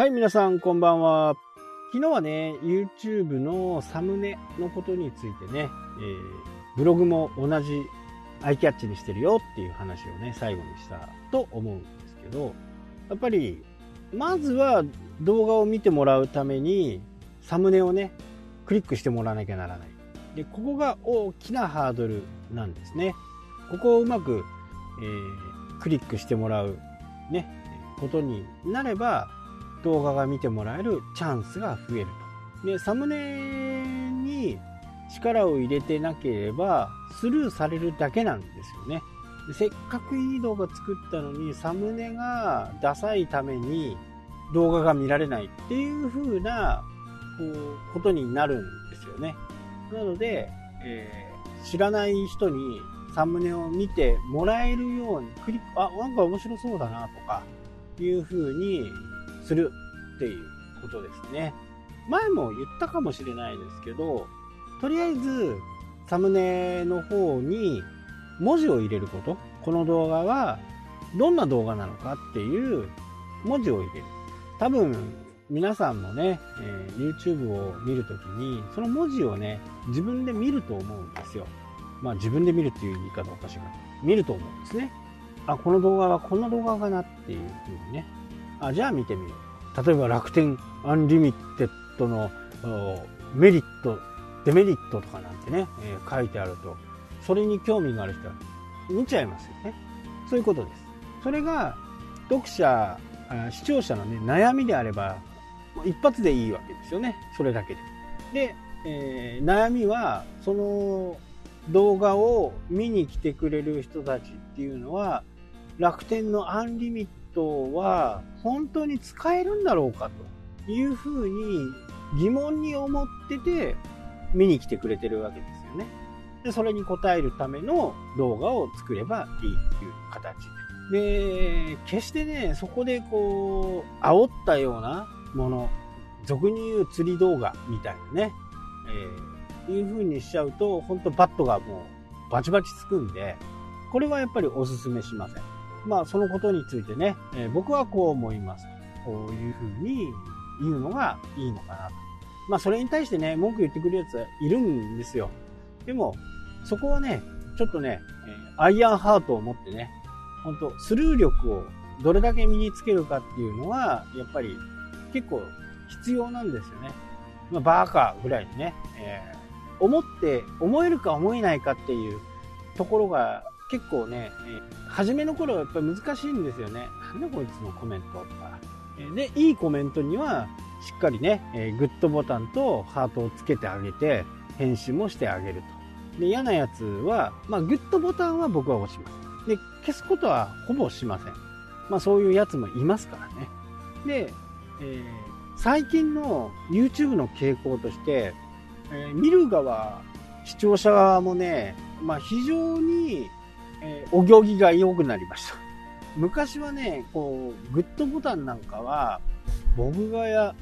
はい、皆さん、こんばんは。昨日はね、YouTube のサムネのことについてね、えー、ブログも同じアイキャッチにしてるよっていう話をね、最後にしたと思うんですけど、やっぱり、まずは動画を見てもらうために、サムネをね、クリックしてもらわなきゃならない。で、ここが大きなハードルなんですね。ここをうまく、えー、クリックしてもらう、ね、ことになれば、動画が見てもらえるチャンスが増えると。で、サムネに力を入れてなければスルーされるだけなんですよね。せっかくいい動画作ったのにサムネがダサいために動画が見られないっていう風なこうことになるんですよね。なので、えー、知らない人にサムネを見てもらえるようにクリック、あ、なんか面白そうだなとかいう風にするっていうことですね。前も言ったかもしれないですけど、とりあえずサムネの方に文字を入れること。この動画はどんな動画なのかっていう文字を入れる。多分皆さんもね、えー、YouTube を見るときにその文字をね、自分で見ると思うんですよ。まあ自分で見るっていう言い方おかしいか見ると思うんですね。あ、この動画はこんな動画かなっていうふうにね。あじゃあ見てみよう。例えば楽天アンリミテッドのメリットデメリットとかなんてね、えー、書いてあると。それに興味がある人は見ちゃいますよね。そういうことです。それが読者視聴者の、ね、悩みであれば一発でいいわけですよね。それだけで。で、えー、悩みはその動画を見に来てくれる人たちっていうのは楽天のアンリミットは本当に使えるんだろうかというふうに疑問に思ってて見に来てくれてるわけですよね。で、それに応えるための動画を作ればいいっていう形で。で、決してね、そこでこう、煽ったようなもの、俗に言う釣り動画みたいなね、えー、いう風にしちゃうと、本当バットがもうバチバチつくんで、これはやっぱりお勧めしません。まあ、そのことについてね、えー、僕はこう思います。こういうふうに言うのがいいのかなと。まあ、それに対してね、文句言ってくるやつはいるんですよ。でも、そこはね、ちょっとね、アイアンハートを持ってね、本当スルー力をどれだけ身につけるかっていうのは、やっぱり結構必要なんですよね。まあ、バーカーぐらいにね、えー、思って、思えるか思えないかっていうところが結構ね、初めの頃はやっぱり難しいんですよね。なんだこいつのコメントとか。で、いいコメントには、しっかりね、えー、グッドボタンとハートをつけてあげて、返信もしてあげると。で、嫌なやつは、まあ、グッドボタンは僕は押します。で、消すことはほぼしません。まあ、そういうやつもいますからね。で、えー、最近の YouTube の傾向として、えー、見る側、視聴者側もね、まあ、非常にえー、お行儀が良くなりました。昔はね、こう、グッドボタンなんかは、僕がや、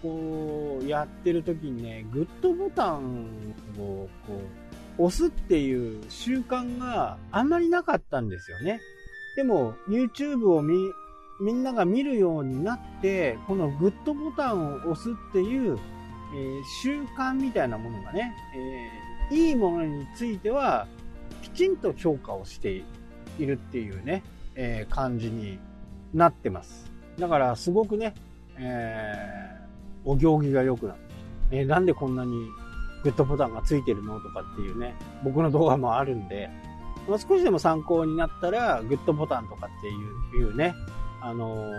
こう、やってる時にね、グッドボタンを、こう、押すっていう習慣があんまりなかったんですよね。でも、YouTube を見、みんなが見るようになって、このグッドボタンを押すっていう、えー、習慣みたいなものがね、えー、いいものについては、きちんと評価をしているっていうね、えー、感じになってます。だからすごくね、えー、お行儀が良くなってきて、えー、なんでこんなにグッドボタンがついてるのとかっていうね、僕の動画もあるんで、まあ、少しでも参考になったら、グッドボタンとかっていういうね、あの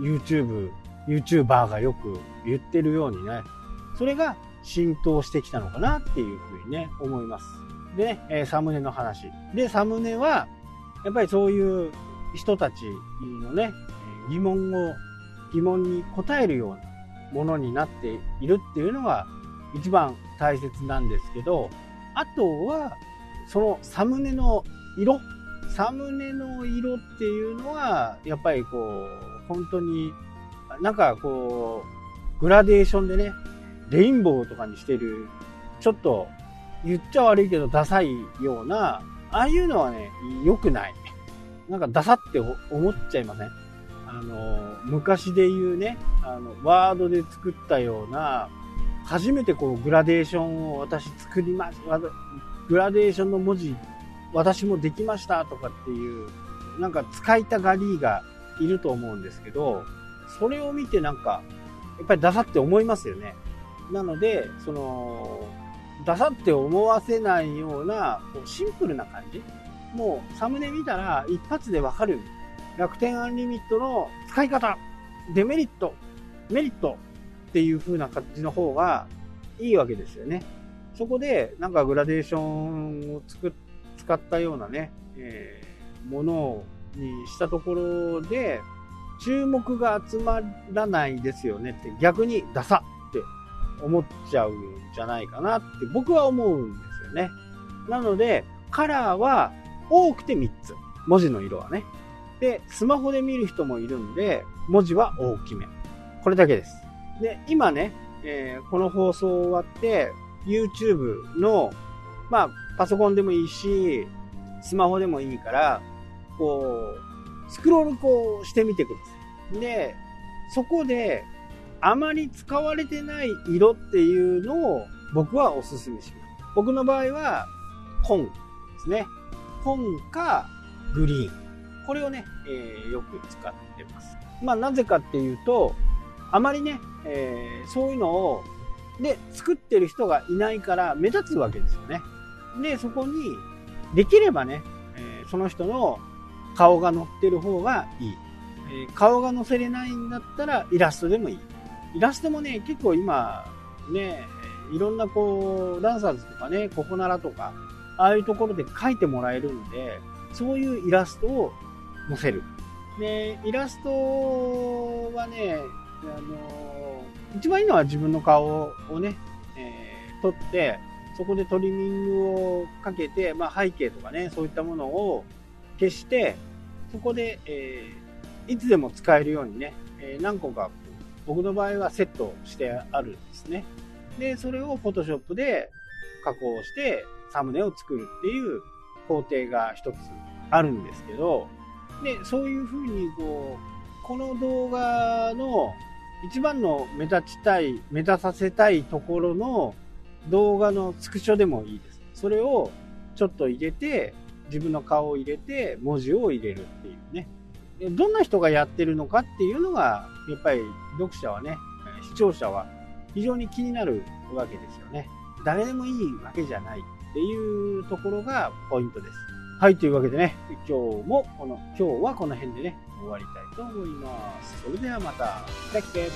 ー、YouTube、YouTuber がよく言ってるようにね、それが浸透してきたのかなっていうふうにね、思います。でね、えサムネの話。で、サムネは、やっぱりそういう人たちのね、疑問を、疑問に答えるようなものになっているっていうのが一番大切なんですけど、あとは、そのサムネの色、サムネの色っていうのは、やっぱりこう、本当に、なんかこう、グラデーションでね、レインボーとかにしてる、ちょっと言っちゃ悪いけどダサいような、ああいうのはね、良くない。なんかダサって思っちゃいません？あの、昔で言うね、あの、ワードで作ったような、初めてこう、グラデーションを私作りました、グラデーションの文字、私もできましたとかっていう、なんか使いたがりがいると思うんですけど、それを見てなんか、やっぱりダサって思いますよね。なので、その、ダサって思わせないような、こうシンプルな感じ？もうサムネ見たら一発でわかる。楽天アンリミットの使い方、デメリット、メリット。っていう風な感じの方がいいわけですよね。そこでなんかグラデーションを作っ使ったようなね、えー、ものにしたところで注目が集まらないですよねって。逆にダサ。って思っちゃうんじゃないかなって僕は思うんですよね。なのでカラーは多くて3つ。文字の色はね。で、スマホで見る人もいるんで、文字は大きめ。これだけです。で、今ね、えー、この放送終わって、YouTube の、まあ、パソコンでもいいし、スマホでもいいから、こう、スクロールこうしてみてください。で、そこで、あまり使われてない色っていうのを僕はおすすめします。僕の場合は、紺ですね。紺かグリーン。これをね、えー、よく使ってます。まあなぜかっていうと、あまりね、えー、そういうのを、で、作ってる人がいないから目立つわけですよね。で、そこに、できればね、えー、その人の顔が載ってる方がいい。え、顔が載せれないんだったらイラストでもいい。イラストもね、結構今、ね、いろんなこう、ダンサーズとかね、ココナラとか、ああいうところで描いてもらえるんで、そういうイラストを載せる。で、イラストはね、あの、一番いいのは自分の顔をね、えー、撮って、そこでトリミングをかけて、まあ、背景とかね、そういったものを消して、そこで、えー、いつでも使えるようにね、え何個か、僕の場合はセットしてあるんですね。で、それを Photoshop で加工して、サムネを作るっていう工程が一つあるんですけど、で、そういうふうにこう、この動画の一番の目立ちたい、目立たせたいところの動画のスクショでもいいです。それをちょっと入れて、自分の顔を入れて文字を入れるっていうね。どんな人がやってるのかっていうのが、やっぱり読者はね、視聴者は非常に気になるわけですよね。誰でもいいわけじゃない。っていうところがポイントです。はい、というわけでね、今日もこの、今日はこの辺でね、終わりたいと思います。それではまた、だっけ